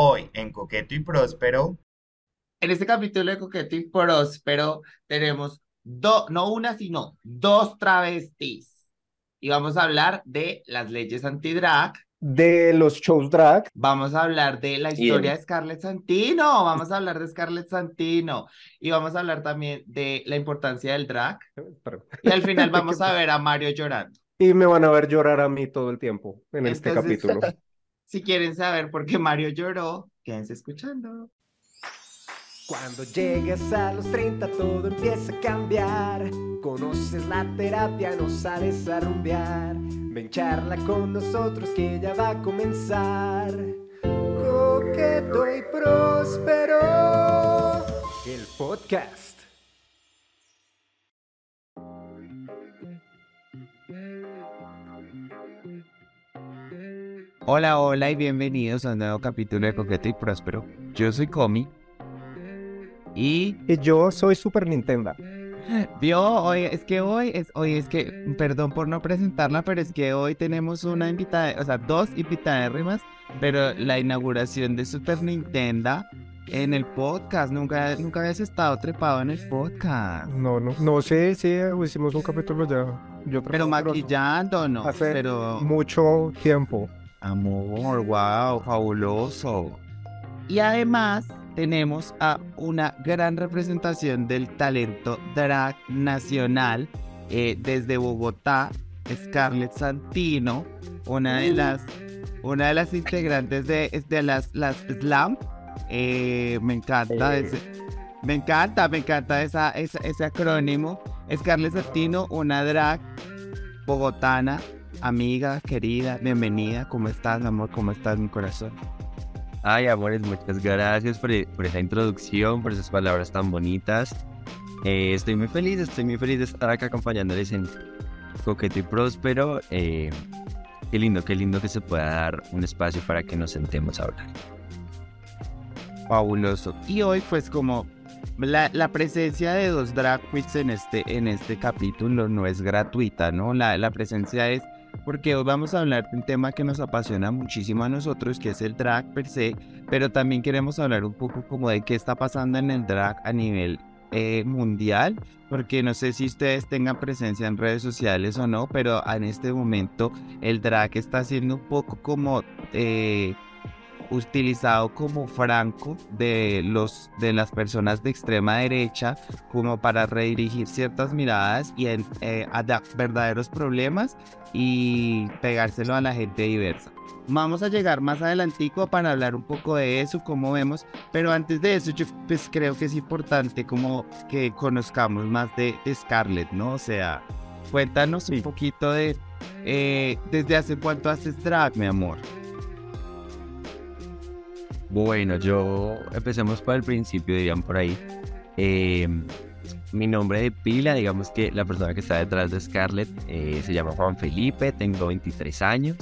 Hoy en Coqueto y Próspero. En este capítulo de Coqueto y Próspero tenemos dos, no una, sino dos travestis. Y vamos a hablar de las leyes anti-drag. De los shows drag. Vamos a hablar de la historia de Scarlett Santino. Vamos a hablar de Scarlett Santino. Y vamos a hablar también de la importancia del drag. Y al final vamos a ver a Mario llorando. Y me van a ver llorar a mí todo el tiempo en este capítulo. Si quieren saber por qué Mario lloró, quédense escuchando. Cuando llegues a los 30 todo empieza a cambiar. Conoces la terapia, no sales a rumbear. Ven charla con nosotros que ya va a comenzar. Coqueto y próspero. El podcast. Hola, hola y bienvenidos a un nuevo capítulo de Coqueto y Próspero. Yo soy Comi. Y... y yo soy Super Nintendo. Vio, hoy es que hoy es, hoy es que, perdón por no presentarla, pero es que hoy tenemos una invitada, o sea, dos invitadas rimas, pero la inauguración de Super Nintendo en el podcast, nunca, nunca habías estado trepado en el podcast. No, no, no sé, sí, hicimos un capítulo ya. Yo pero maquillando, ¿no? Hace pero... mucho tiempo. Amor, wow, fabuloso. Y además tenemos a una gran representación del talento drag nacional eh, desde Bogotá, Scarlett Santino, una de las, una de las integrantes de, de las, las Slam. Eh, me encanta ese, me encanta, me encanta esa, ese acrónimo. Scarlett Santino, una drag bogotana amiga, querida, bienvenida. ¿Cómo estás, amor? ¿Cómo estás, mi corazón? Ay, amores, muchas gracias por, esa introducción, por esas palabras tan bonitas. Eh, estoy muy feliz, estoy muy feliz de estar acá acompañándoles en Coqueto y Próspero. Eh, qué lindo, qué lindo que se pueda dar un espacio para que nos sentemos a hablar. Fabuloso. Y hoy, pues, como la, la, presencia de dos drag queens en este, en este capítulo no es gratuita, ¿no? La, la presencia es porque hoy vamos a hablar de un tema que nos apasiona muchísimo a nosotros, que es el drag per se, pero también queremos hablar un poco como de qué está pasando en el drag a nivel eh, mundial, porque no sé si ustedes tengan presencia en redes sociales o no, pero en este momento el drag está siendo un poco como... Eh, utilizado como franco de los de las personas de extrema derecha como para redirigir ciertas miradas y eh, a verdaderos problemas y pegárselo a la gente diversa. Vamos a llegar más adelantico para hablar un poco de eso, como vemos, pero antes de eso yo pues creo que es importante como que conozcamos más de, Scarlett, ¿no? O sea, cuéntanos un poquito de eh, desde hace cuánto haces drag, mi amor. Bueno, yo empecemos por el principio, dirían por ahí. Em, mi nombre de pila, digamos que la persona que está detrás de Scarlett eh, se llama Juan Felipe, tengo 23 años,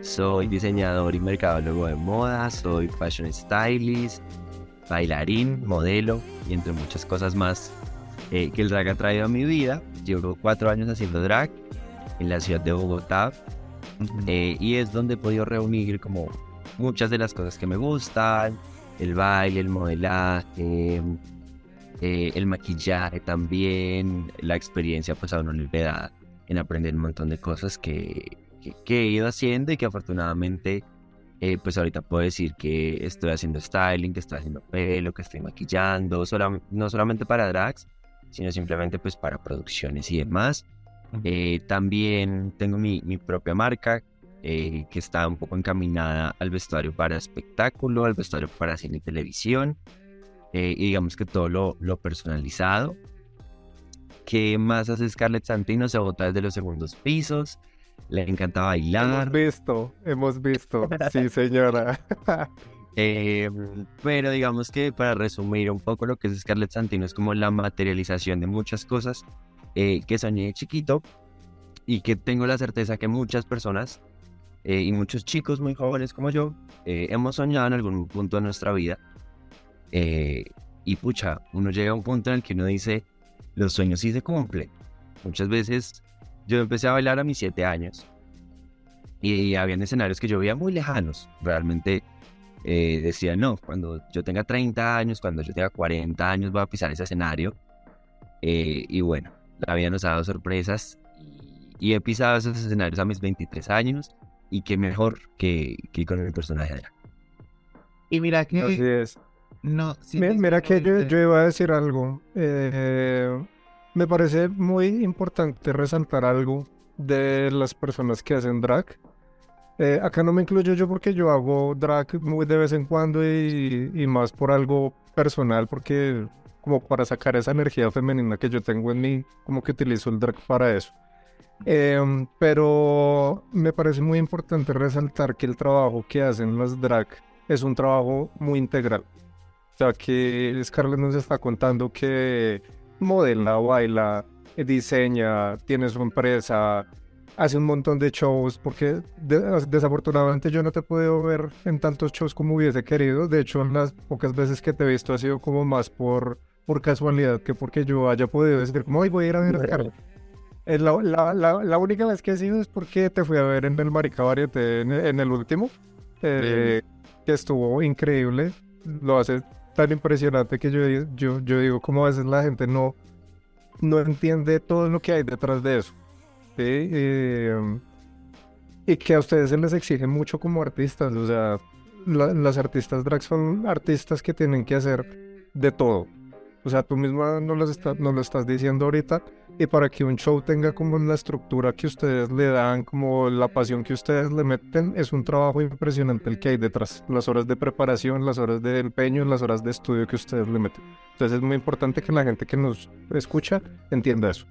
soy diseñador y mercadólogo de moda, soy fashion stylist, bailarín, modelo y entre muchas cosas más eh, que el drag ha traído a mi vida. Llevo cuatro años haciendo drag en la ciudad de Bogotá eh, y es donde he podido reunir como muchas de las cosas que me gustan, el baile, el modelaje, eh, el maquillaje también, la experiencia pues a uno le da en aprender un montón de cosas que, que, he ido haciendo y que afortunadamente eh, pues ahorita puedo decir que estoy haciendo styling, que estoy haciendo pelo, que estoy maquillando, no solamente para drags, sino simplemente pues para producciones y demás. Eh, también tengo mi, mi propia marca eh, que está un poco encaminada al vestuario para espectáculo, al vestuario para cine y televisión, eh, y digamos que todo lo, lo, personalizado. ¿Qué más hace Scarlett Santino? Se bota desde los segundos pisos, le encanta bailar. Hemos visto, hemos visto, sí señora. Eh, pero digamos que para resumir un poco lo que es Scarlett Santino es como la materialización de muchas cosas que soñé chiquito y que tengo la certeza que muchas personas eh, y muchos chicos muy jóvenes como yo eh, hemos soñado en algún punto de nuestra vida. Eh, y pucha, uno llega a un punto en el que uno dice, los sueños sí se cumplen. Muchas veces yo empecé a bailar a mis siete años y habían escenarios que yo veía muy lejanos. Realmente eh, decía, no, cuando yo tenga 30 años, cuando yo tenga 40 años voy a pisar ese escenario. Eh, y bueno, la vida nos ha dado sorpresas y, he pisado esos escenarios a mis 23 años y qué mejor que, que con el personaje de Y mira que... Así es. No, mira, que yo, yo, iba a decir algo. Eh, me parece muy importante resaltar algo de las personas que hacen drag. Eh, acá no me incluyo yo porque yo hago drag muy de vez en cuando y, y, más por algo personal, porque como para sacar esa energía femenina que yo tengo en mí, como que utilizo el drag para eso. Em, pero me parece muy importante resaltar que el trabajo que hacen las drag es un trabajo muy integral. O sea, que Scarlett nos está contando que modela, baila, diseña, tiene su empresa, hace un montón de shows, porque desafortunadamente yo no te he podido ver en tantos shows como hubiese querido. De hecho, las pocas veces que te he visto ha sido como más por, por casualidad que porque yo haya podido decir, como hoy voy a ir a ver a Scarlett. La, la, la, única vez que he sido es porque te fui a ver en el Marica en, en, el último, eh, que estuvo increíble. Lo hace tan impresionante que yo, yo, yo digo, como a veces la gente no, no entiende todo lo que hay detrás de eso. Eh, y que a ustedes se les exige mucho como artistas. O sea, las artistas drag son artistas que tienen que hacer de todo. O sea, tú misma no, lo lo estás diciendo ahorita. Y para que un show tenga como la estructura que ustedes le dan, como la pasión que ustedes le meten, es un trabajo impresionante el que hay detrás. Las horas de preparación, las horas de empeño, las horas de estudio que ustedes le meten. Entonces es muy importante que la gente que nos escucha entienda eso.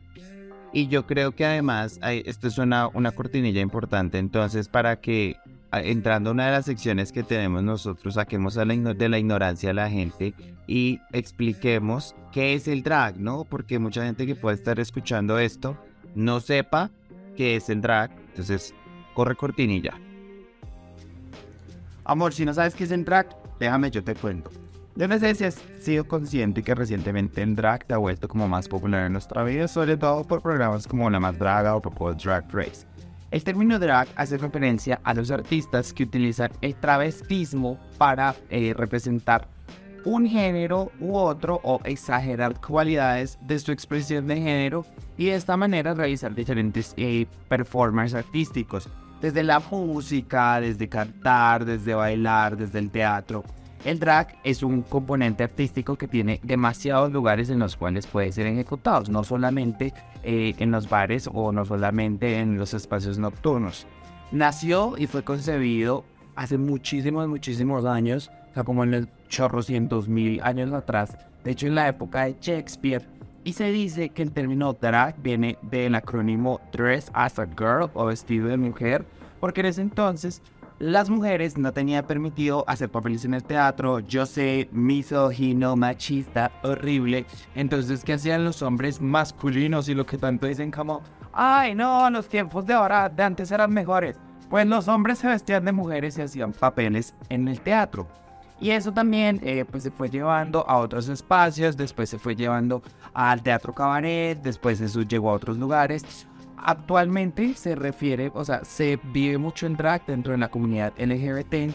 Y yo creo que además, esto es una, una cortinilla importante, entonces para que entrando a una de las secciones que tenemos nosotros, saquemos de la ignorancia a la gente y expliquemos qué es el drag, ¿no? Porque mucha gente que puede estar escuchando esto no sepa qué es el drag. Entonces, corre cortinilla. Amor, si no sabes qué es el drag, déjame, yo te cuento. Yo no sé si has sido consciente que recientemente el drag te ha vuelto como más popular en nuestra vida, sobre todo por programas como La Más Draga o por Drag Race. El término drag hace referencia a los artistas que utilizan el travestismo para eh, representar un género u otro o exagerar cualidades de su expresión de género y de esta manera realizar diferentes eh, performances artísticos, desde la música, desde cantar, desde bailar, desde el teatro. El drag es un componente artístico que tiene demasiados lugares en los cuales puede ser ejecutado, no solamente eh, en los bares o no solamente en los espacios nocturnos. Nació y fue concebido hace muchísimos, muchísimos años, o sea, como en el chorrocientos mil años atrás, de hecho en la época de Shakespeare, y se dice que el término drag viene del acrónimo Dress as a Girl o vestido de mujer, porque en ese entonces las mujeres no tenían permitido hacer papeles en el teatro, yo sé, misógino, machista, horrible. Entonces, ¿qué hacían los hombres masculinos y lo que tanto dicen como, ay, no, los tiempos de ahora, de antes eran mejores? Pues los hombres se vestían de mujeres y hacían papeles en el teatro. Y eso también eh, pues se fue llevando a otros espacios, después se fue llevando al teatro cabaret, después eso llegó a otros lugares actualmente se refiere, o sea, se vive mucho el drag dentro de la comunidad LGBT,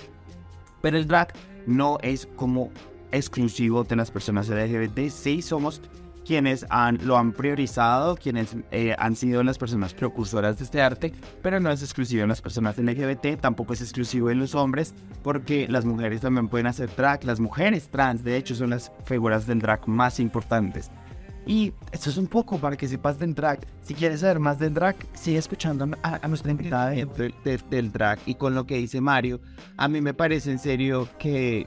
pero el drag no es como exclusivo de las personas LGBT, sí somos quienes han, lo han priorizado, quienes eh, han sido las personas precursoras de este arte, pero no es exclusivo en las personas LGBT, tampoco es exclusivo en los hombres, porque las mujeres también pueden hacer drag, las mujeres trans de hecho son las figuras del drag más importantes. Y eso es un poco para que sepas del drag. Si quieres saber más del drag, sigue escuchando a, nuestra invitada del drag. Y con lo que dice Mario, a mí me parece en serio que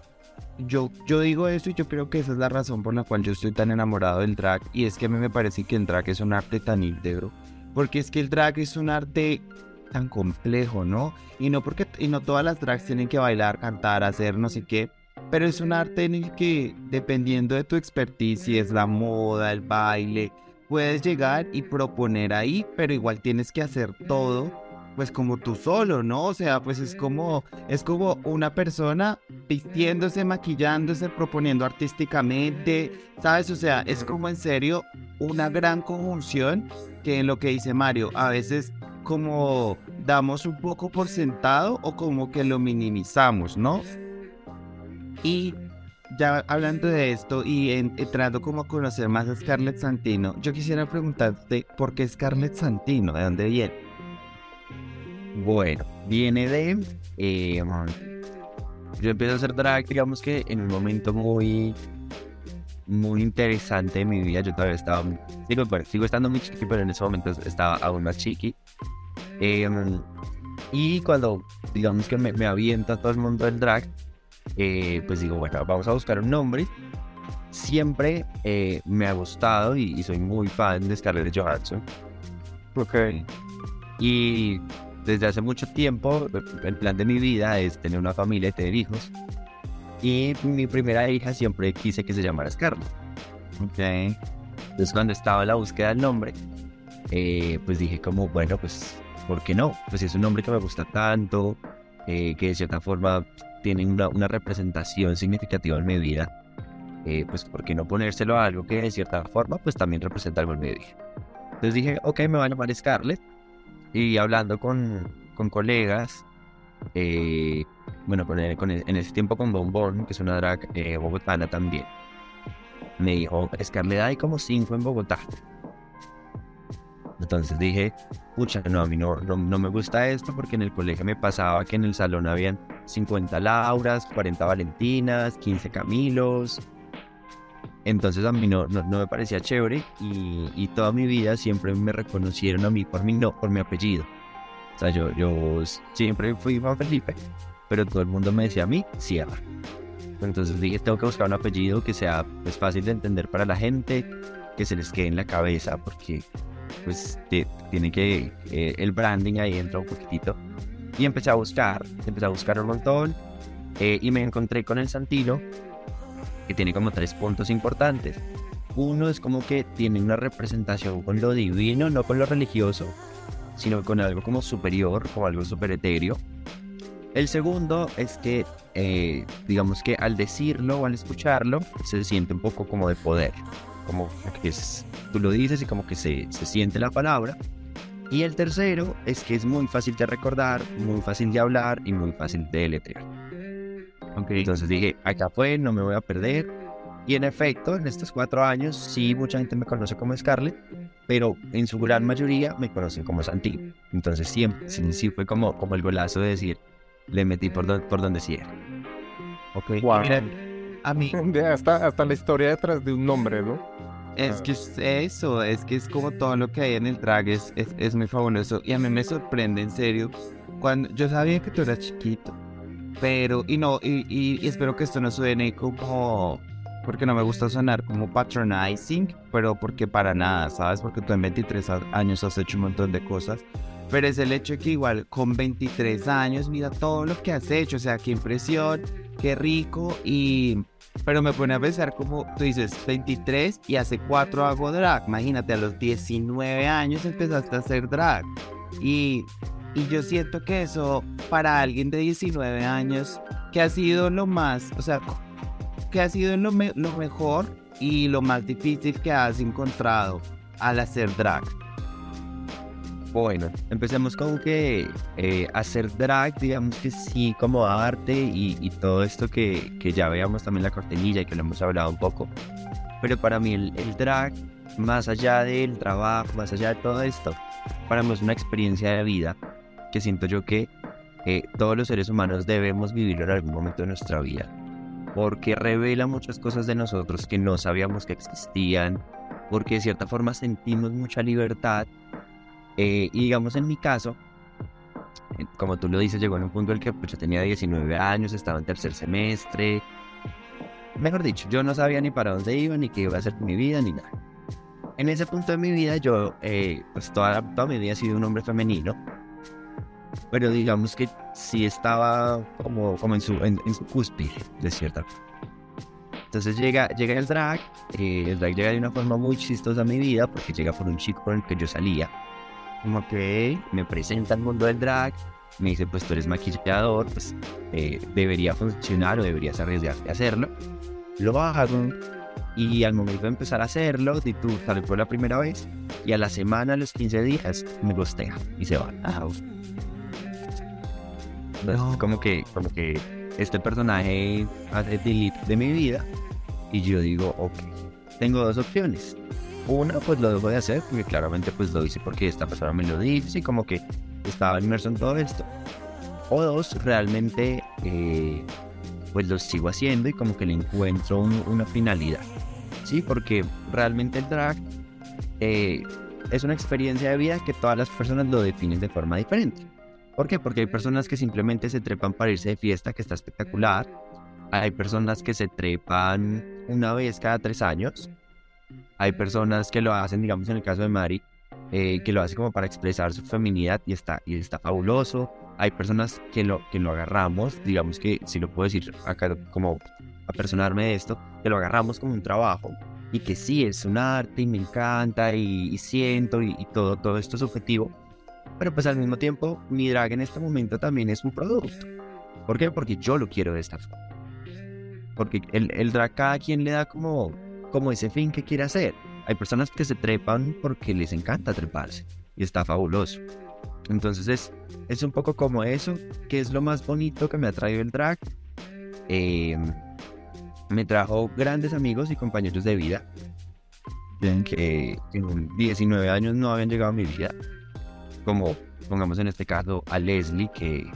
yo, yo digo eso y yo creo que esa es la razón por la cual yo estoy tan enamorado del drag. Y es que a mí me parece que el drag es un arte tan íntegro. Porque es que el drag es un arte tan complejo, ¿no? Y no porque y no todas las drags tienen que bailar, cantar, hacer no sé qué pero es un arte en el que, dependiendo de tu expertise, si es la moda, el baile, puedes llegar y proponer ahí, pero igual tienes que hacer todo, pues como tú solo, ¿no? O sea, pues es como, es como una persona vistiéndose, maquillándose, proponiendo artísticamente, ¿sabes? O sea, es como en serio una gran conjunción que en lo que dice Mario, a veces como damos un poco por sentado o como que lo minimizamos, ¿no? Y ya hablando de esto y en- entrando como a conocer más a Scarlett Santino, yo quisiera preguntarte por qué Scarlett Santino, ¿de dónde viene? Bueno, viene de. eh, yo empiezo a hacer drag, digamos que en un momento muy. Muy interesante de mi vida. Yo todavía estaba. Digo, bueno, sigo estando muy chiqui, pero en ese momento estaba aún más chiqui. Eh, y cuando, digamos que me avienta todo el mundo del drag, eh, pues digo, bueno, vamos a buscar un nombre. Siempre eh, me ha gustado y, y soy muy fan de Scarlett Johansson. Ok. Y desde hace mucho tiempo, el plan de mi vida es tener una familia y tener hijos. Y mi primera hija siempre quise que se llamara Scarlett. Ok. Entonces cuando estaba en la búsqueda del nombre, eh, pues dije como, bueno, pues, ¿por qué no? Pues es un nombre que me gusta tanto, eh, que de cierta forma tiene una, una representación significativa en mi vida. eh, pues, ¿por qué no ponérselo a algo que de cierta forma, pues también representa algo en mi vida? Entonces dije, ok, me va a llamar Scarlett. Y hablando con, con colegas, eh, bueno, con, con en ese tiempo con Bombón, que es una drag eh, bogotana también, me dijo, Scarlett, hay como cinco en Bogotá. Entonces dije, pucha, no, a mí no, no, no me gusta esto porque en el colegio me pasaba que en el salón habían 50 Lauras, 40 Valentinas, 15 Camilos. Entonces a mí no, no, no me parecía chévere y, y toda mi vida siempre me reconocieron a mí por mi, no, por mi apellido. O sea, yo, yo siempre fui Juan Felipe, pero todo el mundo me decía a mí, Sierra. Entonces dije, tengo que buscar un apellido que sea pues, fácil de entender para la gente, que se les quede en la cabeza, porque pues tiene que, eh, el branding ahí entra un poquitito. Y empecé a buscar, empecé a buscar un montón eh, y me encontré con el Santino, que tiene como tres puntos importantes. Uno es como que tiene una representación con lo divino, no con lo religioso, sino con algo como superior, como algo super etéreo. El segundo es que, eh, digamos que al decirlo o al escucharlo, se siente un poco como de poder, como que es, tú lo dices y como que se, se siente la palabra. Y el tercero es que es muy fácil de recordar, muy fácil de hablar y muy fácil de deletrear. Ok. Entonces dije, acá fue, no me voy a perder. Y en efecto, en estos cuatro años, sí, mucha gente me conoce como Scarlett, pero en su gran mayoría me conocen como Santi. Entonces siempre, sí, sí fue como, como el golazo de decir, le metí por, don- por donde sí era. Ok. Guau. Mira, a mí hasta, hasta la historia detrás de un nombre, ¿no? Es que es eso, es que es como todo lo que hay en el drag es, es, es muy fabuloso y a mí me sorprende en serio cuando yo sabía que tú eras chiquito, pero y no y, y- y espero que esto no suene como porque no me gusta sonar como patronizing, pero porque para nada, ¿sabes? Porque tú en 23 a- años has hecho un montón de cosas. Pero es el hecho que igual con 23 años, mira todo lo que has hecho, o sea, qué impresión, qué rico y... Pero me pone a pensar como tú dices, 23 y hace 4 hago drag. Imagínate, a los 19 años empezaste a hacer drag. Y, y yo siento que eso para alguien de 19 años, que ha sido lo más, o sea, que ha sido lo, me- lo mejor y lo más difícil que has encontrado al hacer drag. Bueno, empecemos con que eh, hacer drag, digamos que sí, como arte y, todo esto que, que ya veamos también la cortinilla y que lo hemos hablado un poco. Pero para mí el, el drag, más allá del trabajo, más allá de todo esto, para mí es una experiencia de vida que siento yo que eh, todos los seres humanos debemos vivirlo en algún momento de nuestra vida. Porque revela muchas cosas de nosotros que no sabíamos que existían, porque de cierta forma sentimos mucha libertad eh, y digamos en mi caso, como tú lo dices, llegó en un punto en el que pues, yo tenía 19 años, estaba en tercer semestre. Mejor dicho, yo no sabía ni para dónde iba, ni qué iba a hacer con mi vida, ni nada. En ese punto de mi vida, yo, eh, pues toda, toda mi vida he sido un hombre femenino. Pero digamos que sí estaba como, como en, su, en, en su cúspide, de cierta forma. Entonces llega, llega el drag, eh, el drag llega de una forma muy chistosa a mi vida, porque llega por un chico con el que yo salía. Ok. me presenta al mundo del drag, me dice, pues tú eres maquillador, pues eh, debería funcionar o deberías arriesgarte a hacerlo. Lo hago y al momento de empezar a hacerlo, di tú sale por la primera vez y a la semana, a los 15 días, me gustea y se va. Ah, Entonces, como que, como que este personaje hace delete de mi vida y yo digo, ok, tengo dos opciones. Una, pues lo dejo de hacer porque claramente pues lo hice porque esta persona me lo dice y como que estaba inmerso en todo esto. O dos, realmente eh, pues lo sigo haciendo y como que le encuentro un- una finalidad. Sí, porque realmente el drag eh, es una experiencia de vida que todas las personas lo definen de forma diferente. ¿Por qué? Porque hay personas que simplemente se trepan para irse de fiesta, que está espectacular. Hay personas que se trepan una vez cada tres años. Hay personas que lo hacen, digamos en el caso de Mari, eh, que lo hace como para expresar su feminidad y está, y está fabuloso. Hay personas que lo, que lo agarramos, digamos que, si lo puedo decir acá como a personarme de esto, que lo agarramos como un trabajo y que sí es un arte y me encanta y, siento y, y todo, todo esto es objetivo. Pero pues al mismo tiempo mi drag en este momento también es un producto. ¿Por qué? Porque yo lo quiero de esta forma. Porque el, el drag cada quien le da como, como ese fin que quiere hacer. Hay personas que se trepan porque les encanta treparse y está fabuloso. Entonces es, es un poco como eso, que es lo más bonito que me ha traído el drag. Eh, me trajo grandes amigos y compañeros de vida que en 19 años no habían llegado a mi vida. Como pongamos en este caso a Leslie, que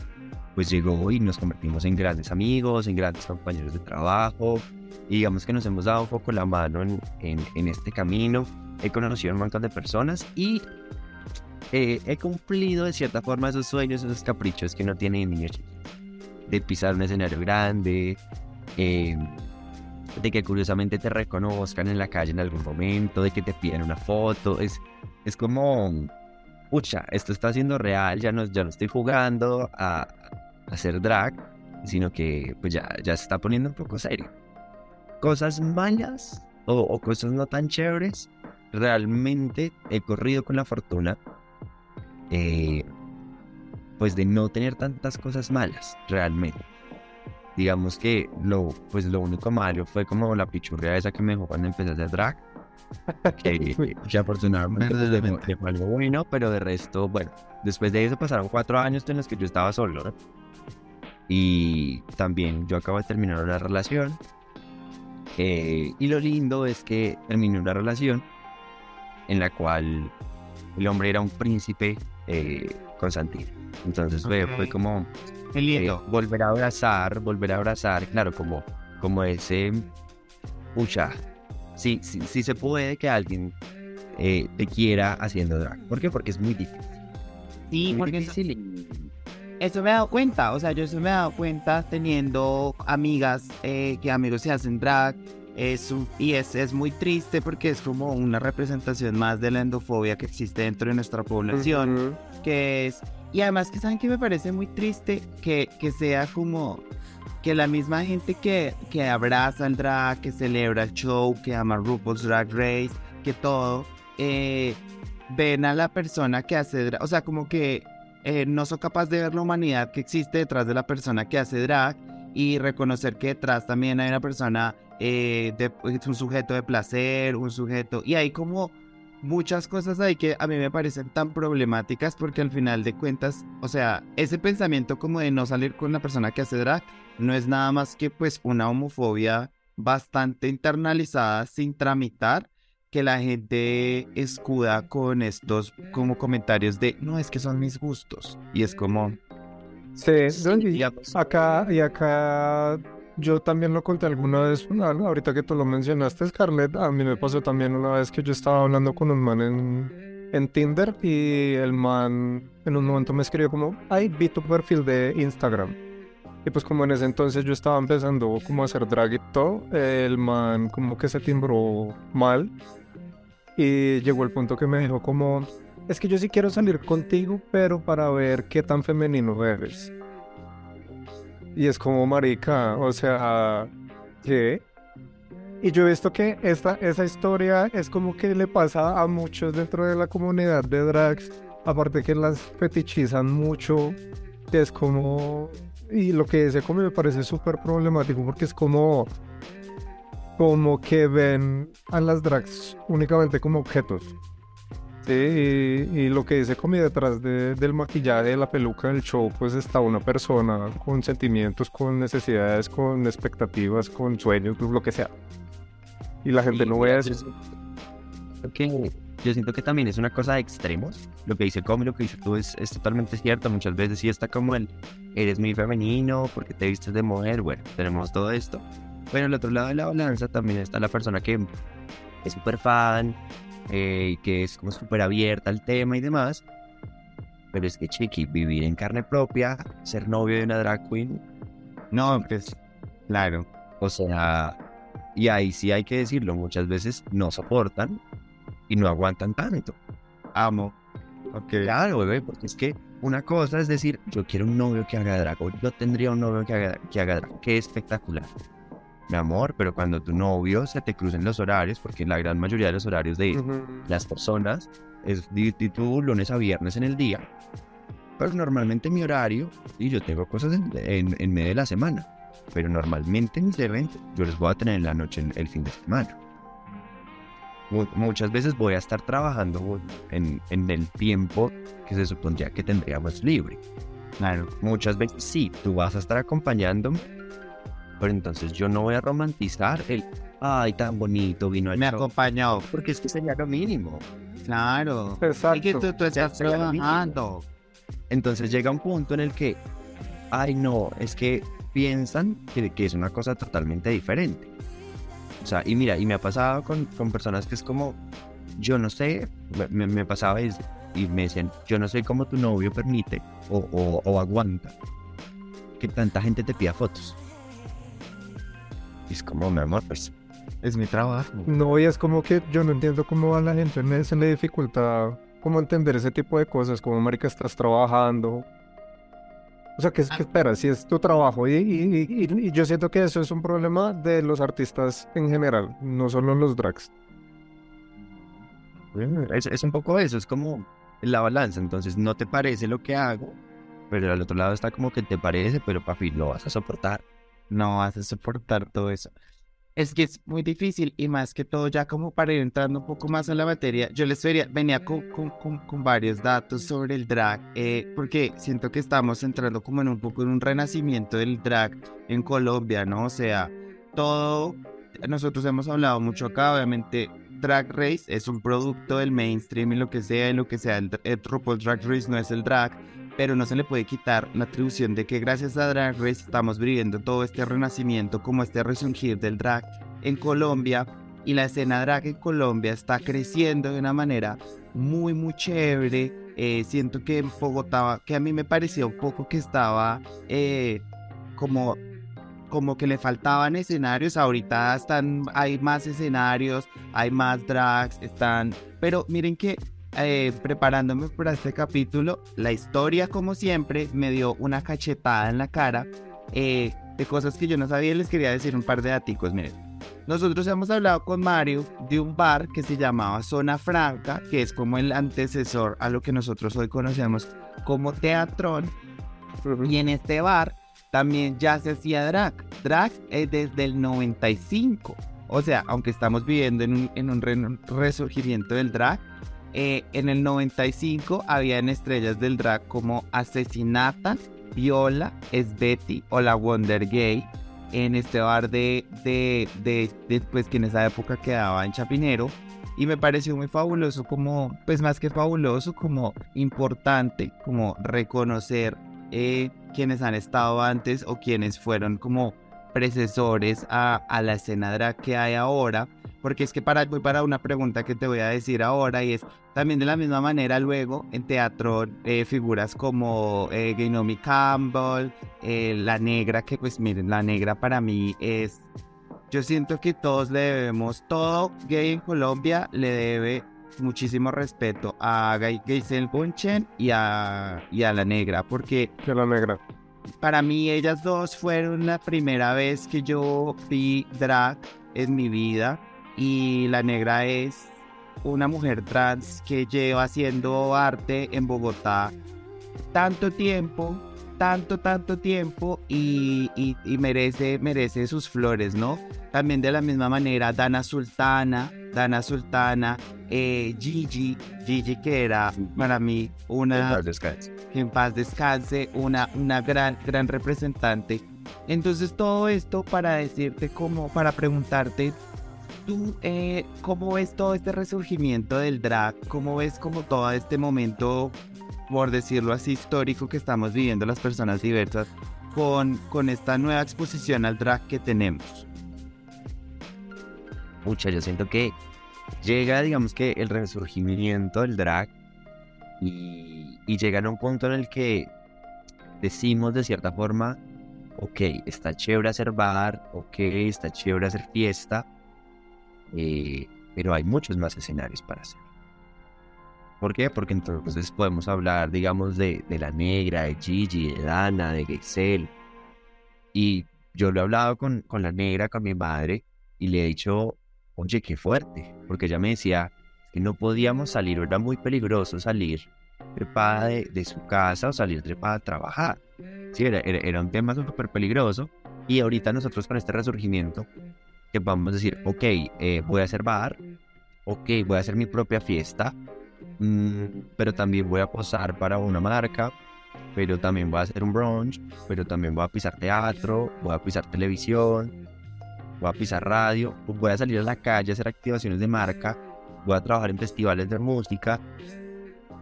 pues llegó y nos convertimos en grandes amigos, en grandes compañeros de trabajo. Y digamos que nos hemos dado un poco la mano en, en, en este camino. He conocido un montón de personas y eh, he cumplido de cierta forma esos sueños, esos caprichos que no tiene niño chiquito. De pisar un escenario grande, eh, de que curiosamente te reconozcan en la calle en algún momento, de que te pidan una foto. Es, es como, pucha, esto está siendo real, ya no, ya no estoy jugando a hacer drag, sino que pues ya, ya se está poniendo un poco serio. Cosas malas o, o cosas no tan chéveres, realmente he corrido con la fortuna, eh, pues de no tener tantas cosas malas, realmente digamos que lo, pues lo único malo fue como la pichurria esa que me dejó cuando empecé a hacer drag. Que, que afortunadamente pues, fue- fue algo bueno, pero de resto, bueno, después de eso pasaron cuatro años en los que yo estaba solo. ¿no? Y también yo acabo de terminar una relación. eh, y lo lindo es que terminé una relación en la cual el hombre era un príncipe eh, consentido. Entonces fue, como eh, volver a abrazar, volver a abrazar, claro, como, como ese, pucha, sí, sí, sí se puede que alguien eh, te quiera haciendo drag. ¿Por qué? Porque es muy difícil. Sí, Muy porque difícil eso me he dado cuenta. O sea, yo eso me he dado cuenta teniendo amigas eh, que amigos se hacen drag. Es un- y es, es muy triste porque es como una representación más de la endofobia que existe dentro de nuestra población. Que es y además que saben que me parece muy triste que, que sea como que la misma gente que, que abraza el drag, que celebra el show, que ama RuPaul's Drag Race, que todo, eh, ven a la persona que hace drag, o sea, como que eh, no son capaces de ver la humanidad que existe detrás de la persona que hace drag y reconocer que detrás también hay una persona, eh, un sujeto de placer, un sujeto, y hay como muchas cosas ahí que a mí me parecen tan problemáticas porque al final de cuentas, o sea, ese pensamiento como de no salir con la persona que hace drag no es nada más que pues una homofobia bastante internalizada sin tramitar que la gente escuda con estos como comentarios de no es que son mis gustos y es como Sí, digamos, acá, y acá yo también lo conté alguna vez, ah, ahorita que tú lo mencionaste, Scarlett, a mí me pasó también una vez que yo estaba hablando con un man en, en Tinder y el man en un momento me escribió como, ay, vi tu perfil de Instagram. Y pues como en ese entonces yo estaba empezando como a hacer drag y todo, el man como que se timbró mal y llegó el punto que me dijo como, es que yo sí quiero salir contigo, pero para ver qué tan femenino eres. Y es como marica, o sea, ¿qué? Y yo he visto que esta, esa historia es como que le pasa a muchos dentro de la comunidad de drags, aparte que las fetichizan mucho, es como... Y lo que dice como me parece súper problemático porque es como... Como que ven a las drags únicamente como objetos. Sí, y, y lo que dice como detrás de- del maquillaje, de la peluca del show, pues está una persona con sentimientos, con necesidades, con expectativas, con sueños, pues, lo que sea. Y la gente Sí, no ve eso. que- yo siento que también es una cosa de extremos. Lo que dice Comi, lo que dice tú es, es totalmente cierto. Muchas veces sí está como el, eres muy femenino porque te vistes de mujer. Bueno, tenemos todo esto. Pero al otro lado de la balanza también está la persona que es súper fan, eh, y que es como súper abierta al tema y demás. Pero es que, chiqui, vivir en carne propia, ser novio de una drag queen, No, pues, claro. o sea, y ahí sí hay que decirlo, muchas veces no soportan y no aguantan tanto. Amo. Ok. Claro, bebé, porque es que una cosa es decir, yo quiero un novio que haga drag, o yo tendría un novio que haga, que haga drag, qué espectacular. Mi amor, pero cuando tu novio se te crucen los horarios, porque la gran mayoría de los horarios de Ujú. las personas es di, di tú lunes a viernes en el día, pero normalmente mi horario, y yo tengo cosas en, en, en medio de la semana, pero normalmente mis eventos yo los voy a tener en la noche, en el fin de semana. Mu- Muchas veces voy a estar trabajando en, en el tiempo que se supondría que tendríamos libre. Claro. Muchas veces sí, tú vas a estar acompañándome, pero entonces yo no voy a romantizar el, ay, tan bonito vino el Me show", acompañó. porque es que sería lo mínimo. Claro. Exacto. Y que tú, tú estás trabajando. Entonces llega un punto en el que, ay no, es que piensan que, que es una cosa totalmente diferente. O sea, y mira, y me ha pasado con, con personas que es como, yo no sé, me, me- pasaba es- y me decían, yo no sé cómo tu novio permite o, o- o aguanta que tanta gente te pida fotos. Y es como, mi amor, pues, Es mi trabajo. No, y es como que yo no entiendo cómo a la gente se le dificulta como entender ese tipo de cosas, como marica estás trabajando. O sea, que es que espera, si es tu trabajo y, y- y- yo siento que eso es un problema de los artistas en general, no solo los drags. es, es un poco eso, es como la balanza. Entonces, no te parece lo que hago, pero al otro lado está como que te parece, pero papi, lo vas a soportar. No vas a soportar todo eso. Es que es muy difícil y más que todo ya como para ir entrando un poco más a la materia, yo les venía con, con, con- con varios datos sobre el drag, eh, porque siento que estamos entrando como en un poco en un renacimiento del drag en Colombia, ¿no? O sea, todo, nosotros hemos hablado mucho acá, obviamente Drag Race es un producto del mainstream y lo que sea, y lo que sea, el, el Drag Race no es el drag, pero no se le puede quitar la atribución de que gracias a Drag Race estamos viviendo todo este renacimiento, como este resurgir del drag en Colombia. Y la escena drag en Colombia está creciendo de una manera muy, muy chévere. Eh, siento que en Bogotá, que a mí me parecía un poco que estaba eh, como, como que le faltaban escenarios. Ahorita están, hay más escenarios, hay más drags, están... Pero miren que eh, preparándome para este capítulo, la historia, como siempre, me dio una cachetada en la cara eh, de cosas que yo no sabía y les quería decir un par de daticos. Miren, nosotros hemos hablado con Mario de un bar que se llamaba Zona Franca, que es como el antecesor a lo que nosotros hoy conocemos como Teatrón. Y en este bar también ya se hacía drag. Drag es desde el 95. O sea, aunque estamos viviendo en un, en un re- resurgimiento del drag, eh, en el 95 habían estrellas del drag como Asesinata, Viola, Betty o la Wonder Gay en este bar de, de, de, de, pues que en esa época quedaba en Chapinero. Y me pareció muy fabuloso como, pues más que fabuloso, como importante, como reconocer eh, quienes han estado antes o quienes fueron como predecesores a, a la escena drag que hay ahora, porque es que para, voy para una pregunta que te voy a decir ahora y es también de la misma manera luego en teatro eh, figuras como eh, Gainomi Campbell, eh, La Negra, que pues miren, La Negra para mí es, yo siento que todos le debemos, todo gay en Colombia le debe muchísimo respeto a Geisel Bunchen y a, y a La Negra, porque Que la negra. para mí ellas dos fueron la primera vez que yo vi drag en mi vida y la negra es una mujer trans que lleva haciendo arte en Bogotá tanto tiempo, tanto, tanto tiempo y, y- y merece, merece sus flores, ¿no? También de la misma manera Dana Sultana, Dana Sultana, eh, Gigi, Gigi que era para mí una, que en paz descanse, una, una gran, gran representante. Entonces todo esto para decirte como, para preguntarte, tú, eh, ¿cómo ves todo este resurgimiento del drag? ¿Cómo ves como todo este momento, por decirlo así, histórico que estamos viviendo las personas diversas con, con esta nueva exposición al drag que tenemos? Mucha, yo siento que llega, digamos que el resurgimiento del drag y, y llega a un punto en el que decimos de cierta forma, ok, está chévere hacer bar, ok, está chévere hacer fiesta, eh, pero hay muchos más escenarios para hacer. ¿Por qué? Porque entonces podemos hablar, digamos, de, de la negra, de Gigi, de Dana, de Gexel. Y yo lo he hablado con, con la negra, con mi madre, y le he dicho, oye, qué fuerte, porque ella me decía que no podíamos salir, era muy peligroso salir trepada de, de su casa o salir trepada a trabajar. Sí, era, era, era un tema súper peligroso. Y ahorita nosotros con este resurgimiento, que vamos a decir, ok, eh, voy a hacer bar, ok, voy a hacer mi propia fiesta, mmm, pero también voy a posar para una marca, pero también voy a hacer un brunch, pero también voy a pisar teatro, voy a pisar televisión, voy a pisar radio, voy a salir a la calle a hacer activaciones de marca, voy a trabajar en festivales de música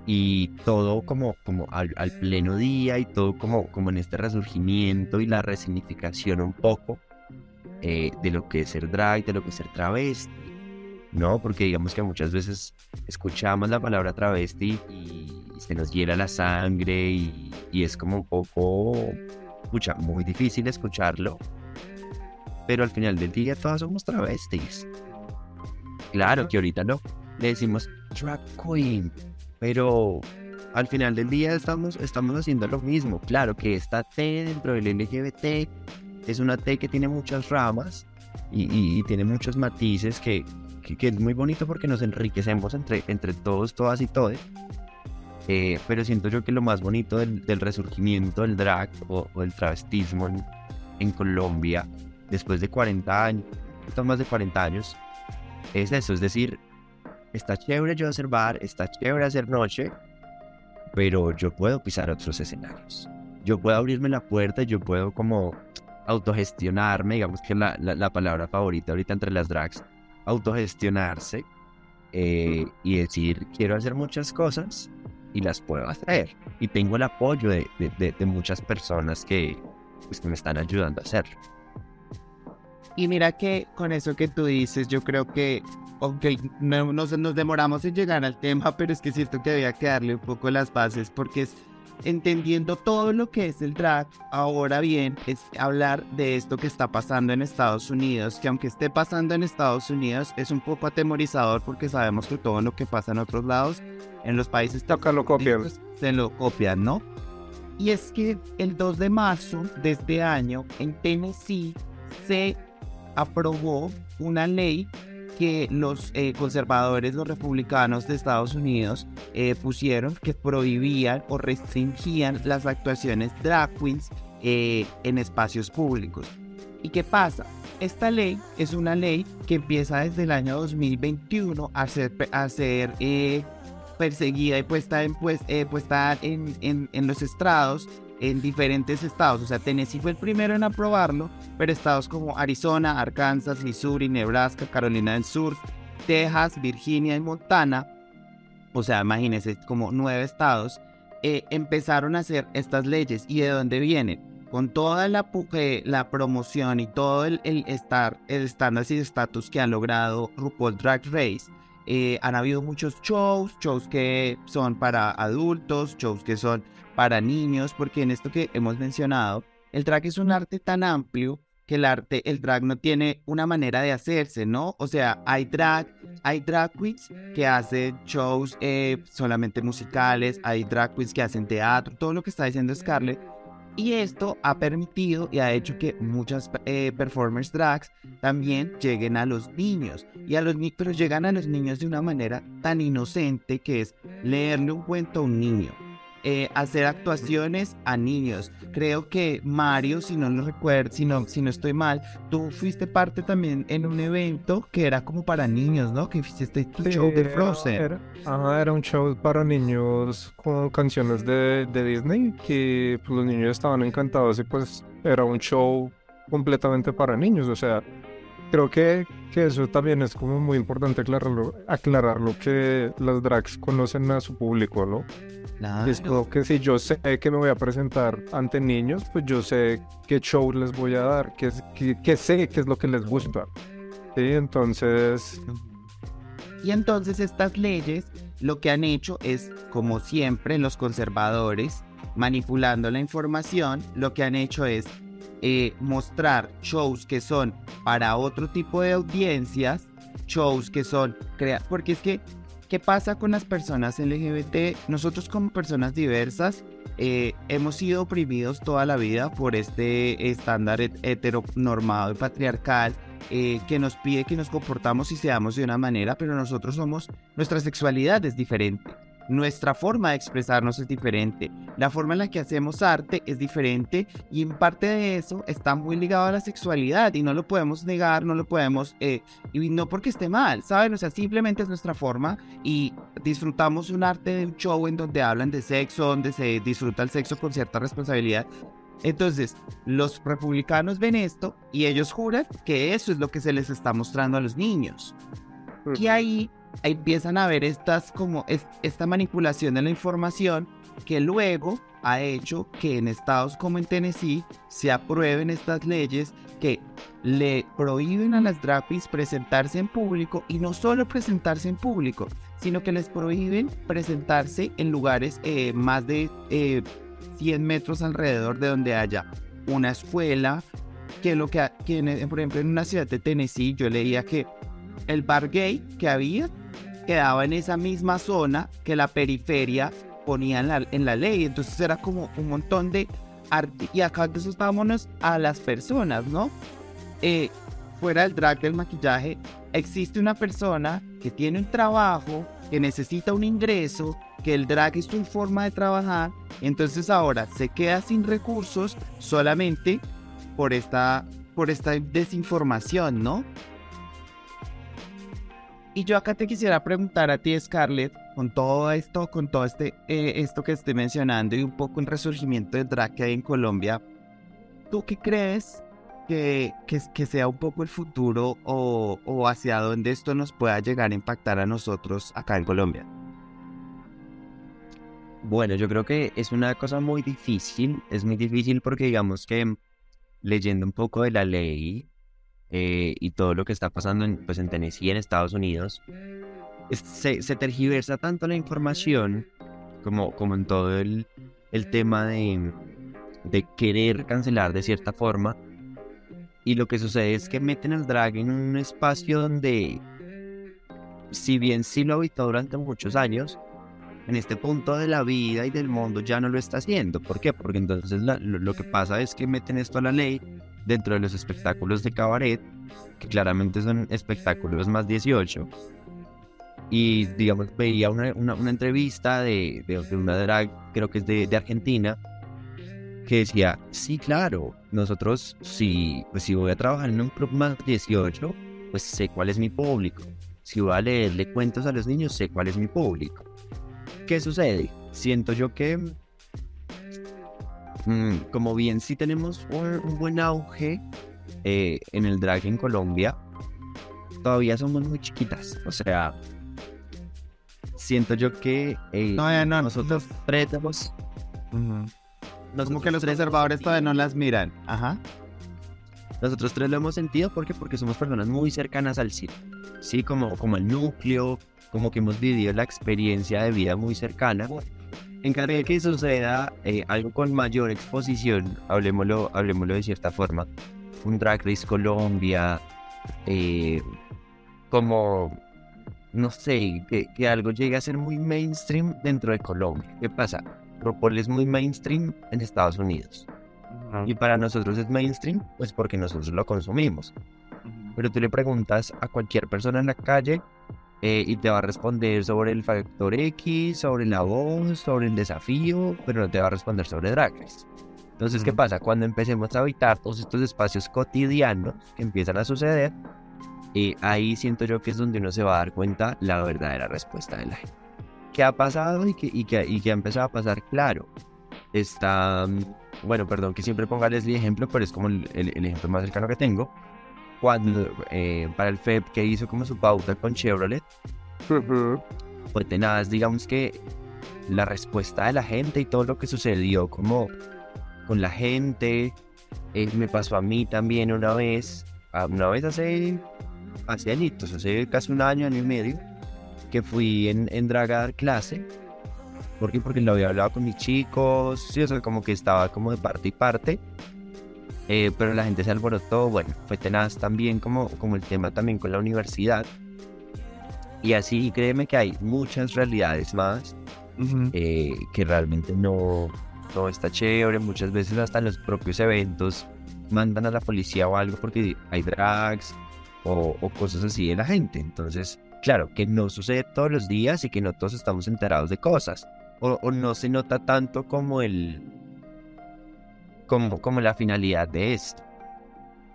y todo como, como al, al, pleno día y todo como, como en este resurgimiento y la resignificación un poco eh, de lo que es ser drag, de lo que es ser travesti, ¿no? Porque digamos que muchas veces escuchamos la palabra travesti y se nos hiela la sangre y, y es como un poco, escucha, muy difícil escucharlo, pero al final del día todas somos travestis. Claro que ahorita no, le decimos drag queen, pero al final del día estamos, estamos haciendo lo mismo. Claro que esta T dentro del LGBT es una T que tiene muchas ramas y, y, y tiene muchos matices que, que, que, es muy bonito porque nos enriquecemos entre, entre todos, todas y todos. Eh, pero siento yo que lo más bonito del, del resurgimiento del drag o, o del travestismo en, en, Colombia, después de 40 años, más de 40 años, es eso, es decir, está chévere yo hacer bar, está chévere hacer noche, pero yo puedo pisar otros escenarios. Yo puedo abrirme la puerta yo puedo como autogestionarme, digamos que la, la, la palabra favorita ahorita entre las drags, autogestionarse eh, y decir, quiero hacer muchas cosas y las puedo hacer. Y tengo el apoyo de, de, de, de muchas personas que, pues, que me están ayudando a hacerlo. Y mira que con eso que tú dices, yo creo que, aunque no, nos, nos demoramos en llegar al tema, pero es que siento que había que darle un poco las bases porque es entendiendo todo lo que es el drag, ahora bien, es hablar de esto que está pasando en Estados Unidos, que aunque esté pasando en Estados Unidos, es un poco atemorizador porque sabemos que todo lo que pasa en otros lados, en los países Acá lo copian. se lo copian, ¿no? Y es que el 2 de marzo de este año en Tennessee se aprobó una ley que los eh, conservadores, los republicanos de Estados Unidos eh, pusieron que prohibían o restringían las actuaciones drag queens eh, en espacios públicos. ¿Y qué pasa? Esta ley es una ley que empieza desde el año 2021 a ser, a ser perseguida y puesta pues, puesta en los estrados en diferentes estados. O sea, Tennessee fue el primero en aprobarlo, pero estados como Arizona, Arkansas, Missouri, Nebraska, Carolina del Sur, Texas, Virginia y Montana, o sea, imagínense, como nueve estados, eh, empezaron a hacer estas leyes. ¿Y de dónde vienen? Con toda la, eh, la promoción y todo el, el estar, el estándar y estatus que han logrado RuPaul Drag Race, eh, han habido muchos shows, shows que son para adultos, shows que son para niños, porque en esto que hemos mencionado, el drag es un arte tan amplio que el arte, el drag no tiene una manera de hacerse, ¿no? O sea, hay drag, hay drag queens que hacen shows eh, solamente musicales, hay drag queens que hacen teatro, todo lo que está diciendo Scarlett. Y esto ha permitido y ha hecho que muchas eh, performers drags también lleguen a los niños. Y a los niños, pero llegan a los niños de una manera tan inocente que es leerle un cuento a un niño eh, hacer actuaciones a niños. Creo que Mario, si no lo recuerdo, si no, si no estoy mal, tú fuiste parte también en un evento que era como para niños, ¿no? Que hiciste tu show de Sí, Frozen. Era, ajá, era un show para niños con canciones de, de Disney que pues, los niños estaban encantados y pues era un show completamente para niños. O sea, creo que, que eso también es como muy importante aclararlo, aclararlo que las drags conocen a su público, ¿no? Claro. Es como que si yo sé que me voy a presentar ante niños, pues yo sé qué show les voy a dar, qué, qué, qué sé qué es lo que les gusta. Sí, entonces Y entonces estas leyes lo que han hecho es, como siempre, los conservadores, manipulando la información, lo que han hecho es eh, mostrar shows que son para otro tipo de audiencias, shows que son porque es que ¿qué pasa con las personas LGBT? Nosotros como personas diversas eh, hemos sido oprimidos toda la vida por este estándar het- heteronormado y patriarcal eh, que nos pide que nos comportamos y seamos de una manera, pero nosotros somos, nuestra sexualidad es diferente. Nuestra forma de expresarnos es diferente, la forma en la que hacemos arte es diferente y en parte de eso está muy ligado a la sexualidad y no lo podemos negar, no lo podemos, eh, y no porque esté mal, ¿saben? O sea, simplemente es nuestra forma y disfrutamos un arte de un show en donde hablan de sexo, donde se disfruta el sexo con cierta responsabilidad. Entonces, los republicanos ven esto y ellos juran que eso es lo que se les está mostrando a los niños. Y ahí empiezan a ver estas como es- esta manipulación de la información que luego ha hecho que en estados como en Tennessee se aprueben estas leyes que le prohíben a las queens presentarse en público y no solo presentarse en público, sino que les prohíben presentarse en lugares eh, más de eh, 100 metros alrededor de donde haya una escuela, que lo que, que en- por ejemplo en una ciudad de Tennessee yo leía que el bar gay que había quedaba en esa misma zona que la periferia ponía en la, en la ley. Entonces era como un montón de arte. Y acá entonces vámonos a las personas, ¿no? Eh, fuera del drag, del maquillaje, existe una persona que tiene un trabajo, que necesita un ingreso, que el drag es su forma de trabajar. Entonces ahora se queda sin recursos solamente por esta, por esta desinformación, ¿no? Y yo acá te quisiera preguntar a ti, Scarlett, con todo esto, con todo este, eh, esto que estoy mencionando y un poco el resurgimiento del drag que hay en Colombia, ¿tú qué crees que, que, sea un poco el futuro o, o hacia dónde esto nos pueda llegar a impactar a nosotros acá en Colombia? Bueno, yo creo que es una cosa muy difícil. Es muy difícil porque digamos que leyendo un poco de la ley eh, y todo lo que está pasando en, pues, en Tennessee, en Estados Unidos, se, se tergiversa tanto la información como, como en todo el, el tema de, de querer cancelar de cierta forma. Y lo que sucede es que meten al drag en un espacio donde, si bien sí lo habitó durante muchos años, en este punto de la vida y del mundo ya no lo está haciendo. ¿Por qué? Porque entonces lo que pasa es que meten esto a la ley dentro de los espectáculos de cabaret, que claramente son espectáculos más 18. Y digamos, veía una, una- una entrevista de, de- de una drag, creo que es de, de Argentina, que decía, sí, claro, nosotros si, pues, si voy a trabajar en un club más 18, pues sé cuál es mi público. Si voy a leerle cuentos a los niños, sé cuál es mi público. ¿Qué sucede? Siento yo que, mm, como bien sí tenemos un, un buen auge eh, en el drag en Colombia, todavía somos muy chiquitas. O sea, siento yo que eh, No, no, nosotros hemos... Como nosotros que los conservadores todavía no las miran. Ajá. Nosotros tres lo hemos sentido porque porque somos personas muy cercanas al cine. Sí, como, como el núcleo, como que hemos vivido la experiencia de vida muy cercana. En caso de que suceda eh, algo con mayor exposición, hablemoslo, hablemoslo de cierta forma, un Drag Race Colombia, eh, como, no sé, que, que algo llegue a ser muy mainstream dentro de Colombia. ¿Qué pasa? RuPaul es muy mainstream en Estados Unidos. Y para nosotros es mainstream, pues porque nosotros lo consumimos. Pero tú le preguntas a cualquier persona en la calle eh, y te va a responder sobre el factor X, sobre la voz, sobre el desafío, pero no te va a responder sobre Drag Race. Entonces, ¿qué pasa? Cuando empecemos a habitar todos estos espacios cotidianos que empiezan a suceder, eh, ahí siento yo que es donde uno se va a dar cuenta la verdadera respuesta de la gente. ¿Qué ha pasado y qué, y qué- y qué ha empezado a pasar? Claro, está, mm, bueno, perdón que siempre ponga Leslie ejemplo, pero es como el, el- el ejemplo más cercano que tengo. Cuando, eh, para el FEP que hizo como su pauta con Chevrolet, pues tenaz, digamos que la respuesta de la gente y todo lo que sucedió como con la gente, eh, me pasó a mí también una vez, una vez hace, hace añitos, hace casi un año, año y medio, que fui en, en drag a dar clase, ¿por qué? Porque lo había hablado con mis chicos, sí, o sea, como que estaba como de parte y parte, eh, pero la gente se alborotó, bueno, fue tenaz también como, como el tema también con la universidad, y así créeme que hay muchas realidades más eh, que realmente no, no está chévere. Muchas veces hasta en los propios eventos mandan a la policía o algo porque hay drags o, o cosas así de la gente. Entonces, claro, que no sucede todos los días y que no todos estamos enterados de cosas. O, o no se nota tanto como el... Como, como la finalidad de esto.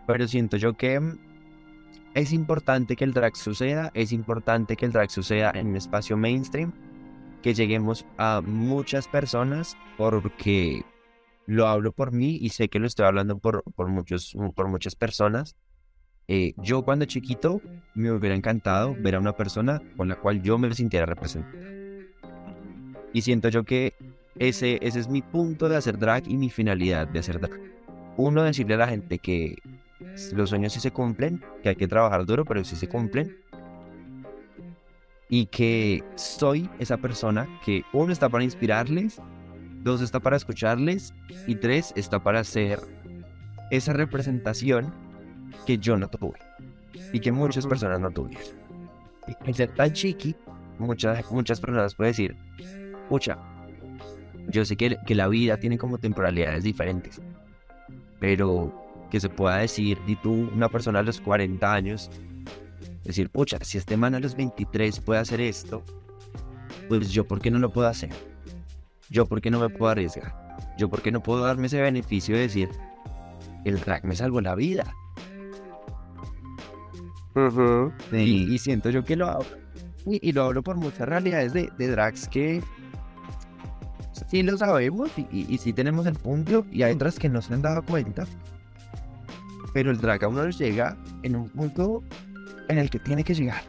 Pero siento yo que mm, es importante que el drag suceda, es importante que el drag suceda en un espacio mainstream, que lleguemos a muchas personas, porque lo hablo por mí y sé que lo estoy hablando por, por, muchos, por muchas personas. Eh, yo cuando chiquito me hubiera encantado ver a una persona con la cual yo me sintiera representado. Y siento yo que ese, ese es mi punto de hacer drag y mi finalidad de hacer drag. Uno, decirle a la gente que los sueños sí se cumplen, que hay que trabajar duro, pero sí se cumplen. Y que soy esa persona que, uno, está para inspirarles, dos, está para escucharles, y tres, está para hacer esa representación que yo no tuve y que muchas personas no tuvieron. Al ser tan chiqui, muchas, muchas personas pueden decir, pucha, yo sé que, que la vida tiene como temporalidades diferentes, pero que se pueda decir, y tú, una persona a los 40 años, decir, pucha, si este man a los 23 puede hacer esto, pues yo, ¿por qué no lo puedo hacer? Yo, ¿por qué no me puedo arriesgar? Yo, ¿por qué no puedo darme ese beneficio de decir, el drag me salvó la vida? Y, y siento yo que lo hablo. Y, y lo hablo por muchas realidades de, de drags que sí lo sabemos y, y, y sí tenemos el punto y hay otras que no se han dado cuenta. Pero el drag a uno les llega en un punto en el que tiene que llegar.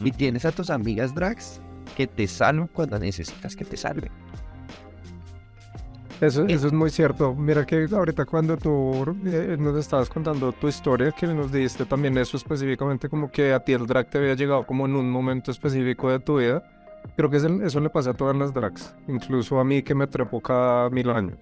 Y tienes a tus amigas drags que te salvan cuando necesitas que te salven. Eso, eso es muy cierto. Mira que ahorita cuando tú eh, nos estabas contando tu historia, que nos diste también eso específicamente, como que a ti el drag te había llegado como en un momento específico de tu vida. Creo que eso le pasa a todas las drags, incluso a mí que me trepo cada mil años.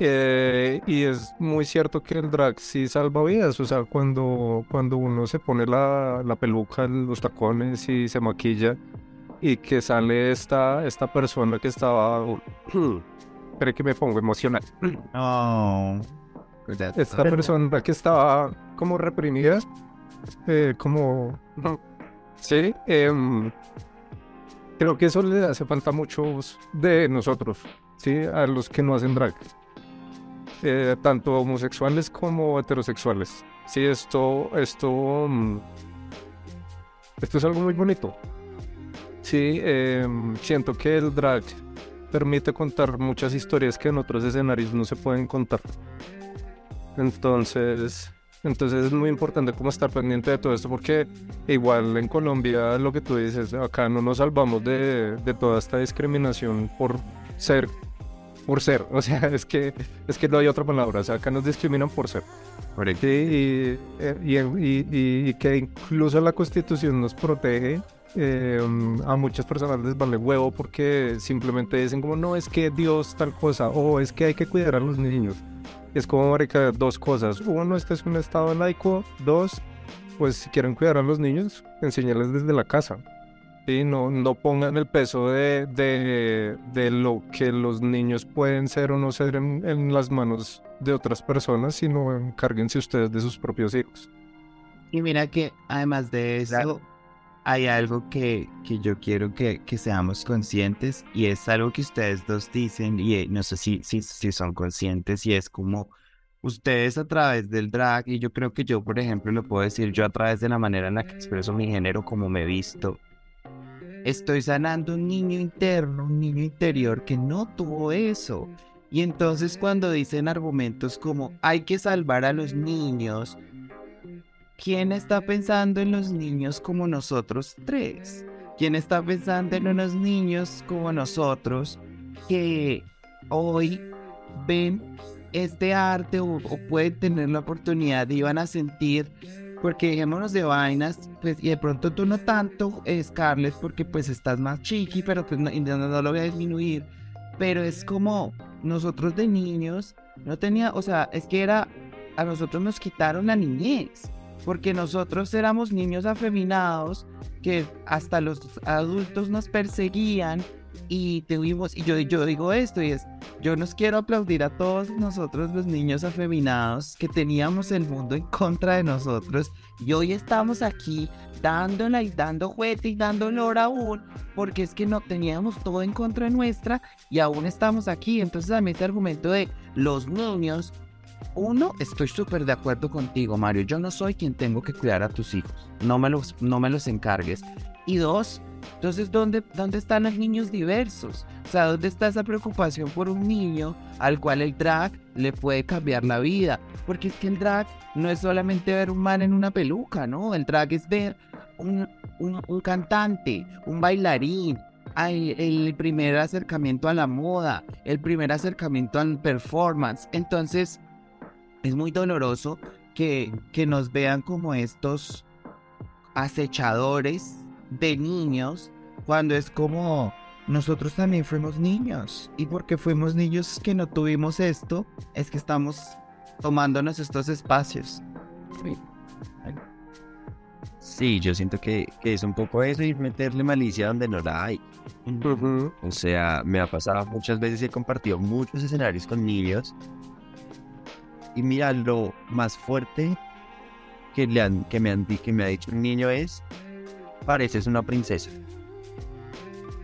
Eh, y es muy cierto que el drag sí salva vidas, o sea, cuando, cuando uno se pone la, la peluca, los tacones y se maquilla y que sale esta, esta persona que estaba... Espera que me pongo emocional. No. Esta persona que estaba como reprimida, eh, como... Sí, em, creo que eso le hace falta a muchos de nosotros, ¿sí? A los que no hacen drag. Eh, tanto homosexuales como heterosexuales. Sí, esto, esto, mm, esto es algo muy bonito. Sí, em, siento que el drag permite contar muchas historias que en otros escenarios no se pueden contar. Entonces, entonces es muy importante como estar pendiente de todo esto porque igual en Colombia lo que tú dices, acá no nos salvamos de, de toda esta discriminación por ser, por ser, o sea, es que, es que no hay otra palabra, o sea, acá nos discriminan por ser. Sí, y, eh, y, y- y- y que incluso la constitución nos protege. eh, a muchas personas les vale huevo porque simplemente dicen como no es que Dios tal cosa o es que hay que cuidar a los niños. Es como marica, dos cosas. Uno, este es un estado laico. Dos, pues si quieren cuidar a los niños, enseñarles desde la casa. Y no, no pongan el peso de, de, de lo que los niños pueden ser o no ser en, en las manos de otras personas, sino encárguense ustedes de sus propios hijos. Y mira que además de eso, hay algo que, que yo quiero que, que, seamos conscientes y es algo que ustedes dos dicen y eh, no sé si, si, si son conscientes y es como ustedes a través del drag y yo creo que yo por ejemplo lo puedo decir yo a través de la manera en la que expreso mi género como me he visto. Estoy sanando un niño interno un niño interior que no tuvo eso. Y entonces cuando dicen argumentos como hay que salvar a los niños ¿Quién está pensando en los niños como nosotros tres? ¿Quién está pensando en unos niños como nosotros que hoy ven este arte o, pueden tener la oportunidad y iban a sentir porque dejémonos de vainas, pues, y de pronto tú no tanto, Scarlett, porque pues estás más chiqui, pero pues no, no, lo voy a disminuir, pero es como nosotros de niños, no tenía, o sea, es que era, a nosotros nos quitaron la niñez, porque nosotros éramos niños afeminados que hasta los adultos nos perseguían y tuvimos, y yo, yo digo esto, y es, yo nos quiero aplaudir a todos nosotros los niños afeminados que teníamos el mundo en contra de nosotros y hoy estamos aquí dándola y dando juguete y dando olor aún, porque es que no teníamos todo en contra nuestra y aún estamos aquí. Entonces a mí este argumento de los niños uno, estoy súper de acuerdo contigo, Mario. Yo no soy quien tengo que cuidar a tus hijos. No me los, no me los encargues. Y dos, entonces, ¿dónde, ¿dónde están los niños diversos? O sea, ¿dónde está esa preocupación por un niño al cual el drag le puede cambiar la vida? Porque es que el drag no es solamente ver un man en una peluca, ¿no? El drag es ver un, un, cantante, un bailarín, el primer acercamiento a la moda, el primer acercamiento al performance. Entonces, es muy doloroso que, que nos vean como estos acechadores de niños cuando es como nosotros también fuimos niños y porque fuimos niños que no tuvimos esto es que estamos tomándonos estos espacios. Sí, yo siento que, que, es un poco eso y meterle malicia donde no la hay. O sea, me ha pasado muchas veces y he compartido muchos escenarios con niños y mira, lo más fuerte que, le han, que, me, han, que me ha dicho un niño es, pareces una princesa.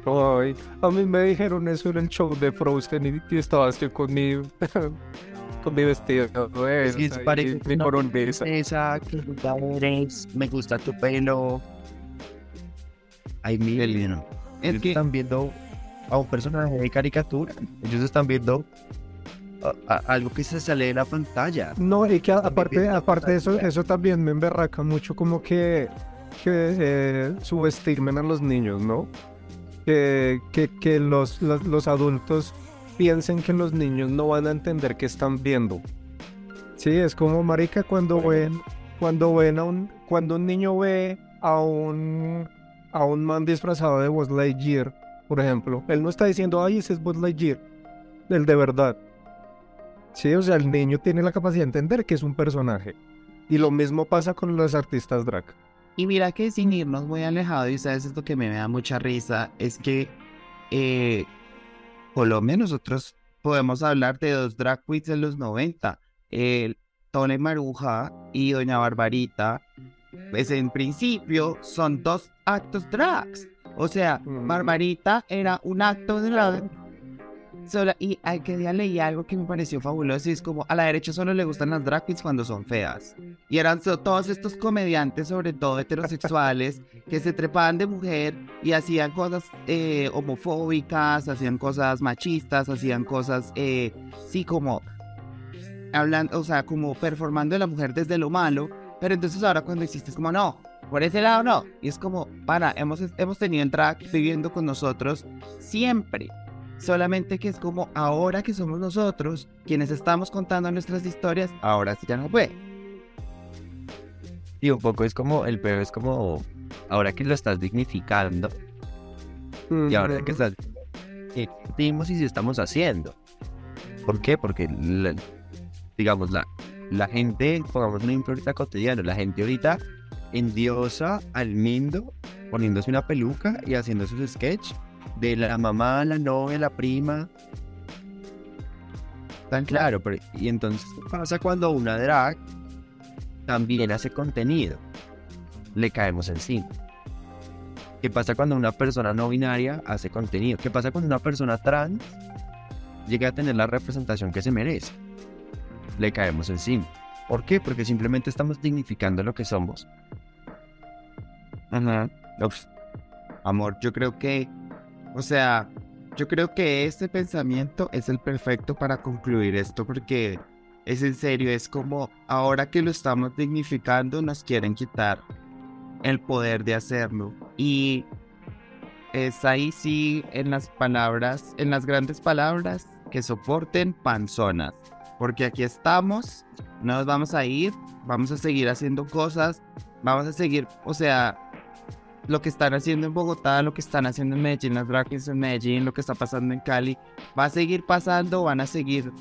Ay, a mí me dijeron eso en el show de Frozen y, estaba así con mi, con mi vestido. Es que parece mi princesa, me gusta tu pelo. Ay, miren, es que están viendo a un personaje de caricatura. Ellos están viendo algo que se sale de la pantalla. No, y que aparte, aparte de eso, eso también me emberraca mucho como que, que eh, subestimen a los niños, ¿no? Que, que, que los, los, adultos piensen que los niños no van a entender qué están viendo. Sí, es como marica cuando ven, cuando ven a un, cuando un niño ve a un, a un man disfrazado de Buzz Lightyear, por ejemplo, él no está diciendo, ay, ese es Buzz Lightyear, el de verdad. Sí, o sea, el niño tiene la capacidad de entender que es un personaje. Y lo mismo pasa con los artistas drag. Y mira que sin irnos muy alejado, y sabes esto que me da mucha risa, es que eh, Colombia nosotros podemos hablar de dos drag queens de los 90, el Tone Maruja y Doña Barbarita, pues en principio son dos actos drags. O sea, Barbarita era un acto drag y hay que día leí algo que me pareció fabuloso y es como a la derecha solo le gustan las drag queens cuando son feas. Y eran todos estos comediantes, sobre todo heterosexuales, que se trepaban de mujer y hacían cosas eh, homofóbicas, hacían cosas machistas, hacían cosas, eh, sí, como hablando, o sea, como performando a la mujer desde lo malo. Pero entonces ahora cuando existe es como no, por ese lado no. Y es como, para, hemos, hemos tenido en drag viviendo con nosotros siempre. Solamente que es como ahora que somos nosotros quienes estamos contando nuestras historias, ahora sí ya no puede. Y un poco es como, el peor es como, ahora que lo estás dignificando, y ahora que estás, ¿qué dimos y si estamos haciendo? ¿Por qué? Porque, digamos, la, la gente, pongamos una ahorita cotidiano, la gente ahorita endiosa al mindo poniéndose una peluca y haciendo sus sketches de la mamá, la novia, la prima. Tan claro, pero, y entonces pasa cuando una drag también hace contenido. Le caemos encima. ¿Qué pasa cuando una persona no binaria hace contenido? ¿Qué pasa cuando una persona trans llega a tener la representación que se merece? Le caemos encima. ¿Por qué? Porque simplemente estamos dignificando lo que somos. Ajá. Ups. Amor, yo creo que, o sea, yo creo que este pensamiento es el perfecto para concluir esto porque es en serio, es como ahora que lo estamos dignificando nos quieren quitar el poder de hacerlo. Y es ahí sí en las palabras, en las grandes palabras que soporten panzonas. Porque aquí estamos, no nos vamos a ir, vamos a seguir haciendo cosas, vamos a seguir, o sea, lo que están haciendo en Bogotá, lo que están haciendo en Medellín, las drag en Medellín, lo que está pasando en Cali, va a seguir pasando, van a seguir,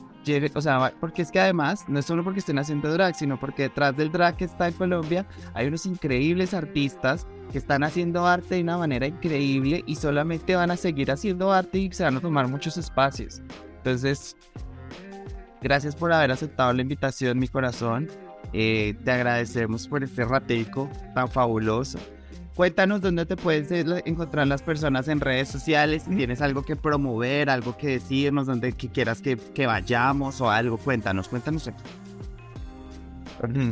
o sea, porque es que además, no es solo porque estén haciendo drag, sino porque detrás del drag que está en Colombia, hay unos increíbles artistas que están haciendo arte de una manera increíble y solamente van a seguir haciendo arte y se van a tomar muchos espacios. Entonces, gracias por haber aceptado la invitación, mi corazón. Eh, te agradecemos por este ratico tan fabuloso. Cuéntanos dónde te pueden ser- encontrar las personas en redes sociales, si tienes algo que promover, algo que decirnos, donde quieras que, vayamos o algo. Cuéntanos, cuéntanos aquí.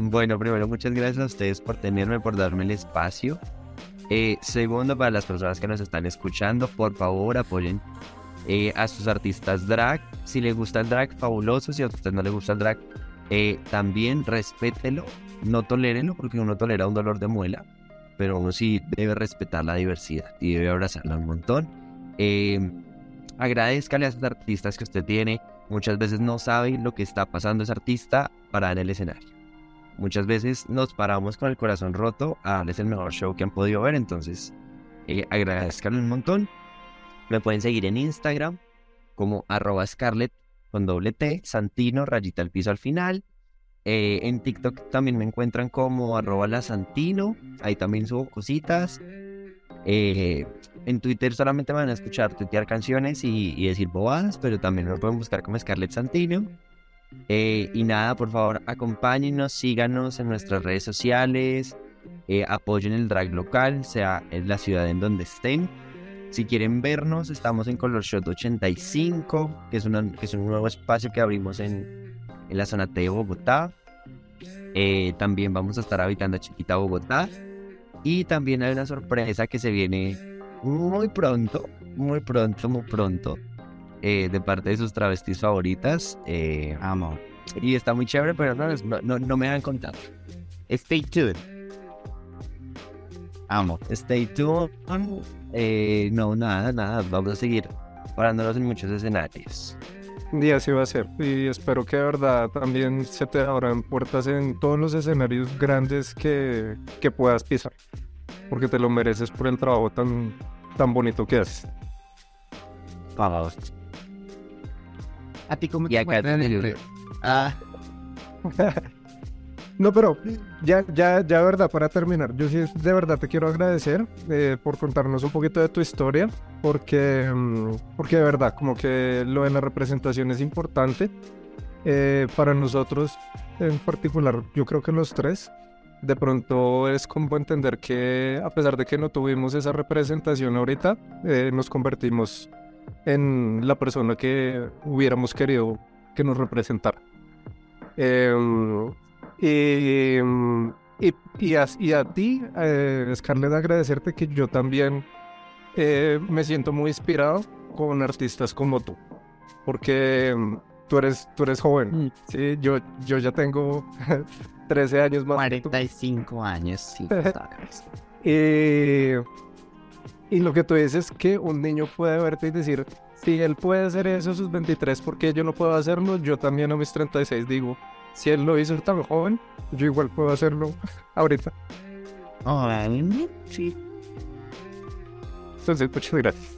Bueno, primero, muchas gracias a ustedes por tenerme, por darme el espacio. Eh, segundo, para las personas que nos están escuchando, por favor apoyen eh, a sus artistas drag. Si les gusta el drag, fabuloso. Si a usted no le gusta el drag, eh, también respételo. No tolérenlo porque uno tolera un dolor de muela. Pero uno sí debe respetar la diversidad y debe abrazarla un montón. Eh, agradezcale a esos artistas que usted tiene. Muchas veces no sabe lo que está pasando ese artista para en el escenario. Muchas veces nos paramos con el corazón roto a darles el mejor show que han podido ver, entonces eh, agradezcanle un montón. Me pueden seguir en Instagram como arroba con doble T, Santino, rayita al piso al final. Eh, en TikTok también me encuentran como arroba la Santino, ahí también subo cositas. Eh, en Twitter solamente me van a escuchar tuitear canciones y, decir bobadas, pero también me pueden buscar como Scarlett Santino. Eh, y nada, por favor, acompáñenos, síganos en nuestras redes sociales, apoyen el drag local, sea en la ciudad en donde estén. Si quieren vernos, estamos en Color Shot 85, que es, que es un nuevo espacio que abrimos en, en la zona T de Bogotá. Eh, también vamos a estar habitando Chiquita Bogotá. Y también hay una sorpresa que se viene muy pronto, muy pronto, muy pronto, eh, de parte de sus travestis favoritas. eh, Amo. y está muy chévere, pero no, me han contado. Stay tuned. Amo. Stay tuned. Eh, no, nada, nada. Vamos a seguir parándonos en muchos escenarios. Y así va a ser. Y espero que de verdad también se te abran puertas en todos los escenarios grandes que, que puedas pisar. Porque te lo mereces por el trabajo tan, tan bonito que haces. Vamos. ¿A ti cómo te encuentran en el- Ah, No, pero ya, ya, ya verdad, para terminar, yo sí de verdad te quiero agradecer eh, por contarnos un poquito de tu historia, porque, mm, porque de verdad, como que lo de la representación es importante. Eh, para nosotros en particular, yo creo que los tres, de pronto es como entender que a pesar de que no tuvimos esa representación ahorita, eh, nos convertimos en la persona que hubiéramos querido que nos representara. Em, y, y, y a, y a ti, eh, Scarlett, agradecerte que yo también eh, me siento muy inspirado con artistas como tú. Porque mm, tú eres, tú eres joven. Mm. Sí, yo, yo ya tengo 13 años más. que tú. 45 años, sí. Y, y lo que tú dices es que un niño puede verte y decir, si él puede hacer eso a sus 23, ¿por qué yo no puedo hacerlo? Yo también a mis 36 digo, si él lo hizo tan joven, yo igual puedo hacerlo ahorita. Sí. Entonces, muchas gracias.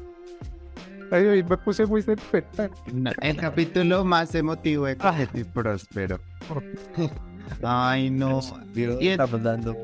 Ay, ay, me puse muy sentimental. No, el capítulo más emotivo de Coqueto y Próspero. Ay, no. Y en- Estamos dando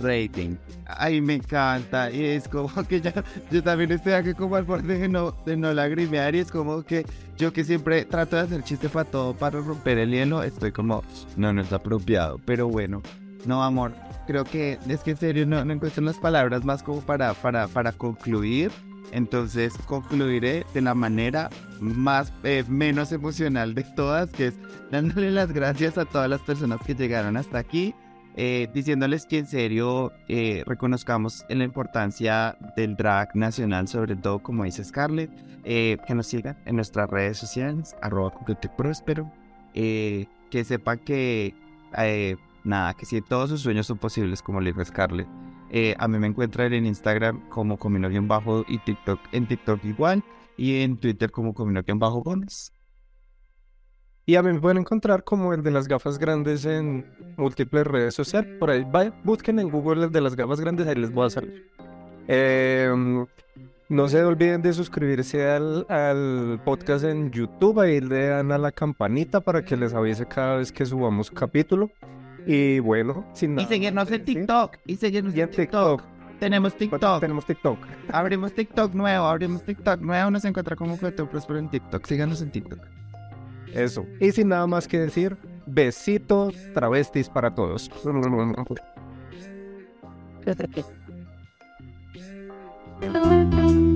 rating. Ay, me encanta. Y es como que ya, yo también estoy aquí como al borde de no, de no lagrimear. Y es como que yo que siempre trato de hacer chiste para todo, para romper el hielo, estoy como, no, no es apropiado. Pero bueno, No, amor. Creo que es que en serio no, no encuentro las palabras más como para, para, para concluir. Entonces concluiré de la manera más eh, menos emocional de todas, que es dándole las gracias a todas las personas que llegaron hasta aquí, eh, diciéndoles que en serio eh, reconozcamos la importancia del drag nacional, sobre todo como dice Scarlett, eh, que nos sigan en nuestras redes sociales, arroba que sepan que nada, que si todos sus sueños son posibles, como le dijo Scarlett. A mí me encuentran en Instagram como Comino-Bajo y TikTok en TikTok igual y en Twitter como Comino-Bajo Gómez. Y a mí me pueden encontrar como el de las gafas grandes en múltiples redes sociales. Por ahí busquen en Google el de las gafas grandes, ahí les voy a salir. Em, no se olviden de suscribirse al, al podcast en YouTube, ahí le dan a la campanita para que les avise cada vez que subamos capítulo. Y bueno, sin Y nada. seguirnos en. TikTok. Y seguirnos Y en en TikTok. Tenemos TikTok. Tenemos TikTok. Abrimos TikTok nuevo. Abrimos TikTok nuevo. Nos encuentra como Coquete Próspero en TikTok. Síganos en TikTok. Eso. Y sin nada más que decir, besitos travestis para todos.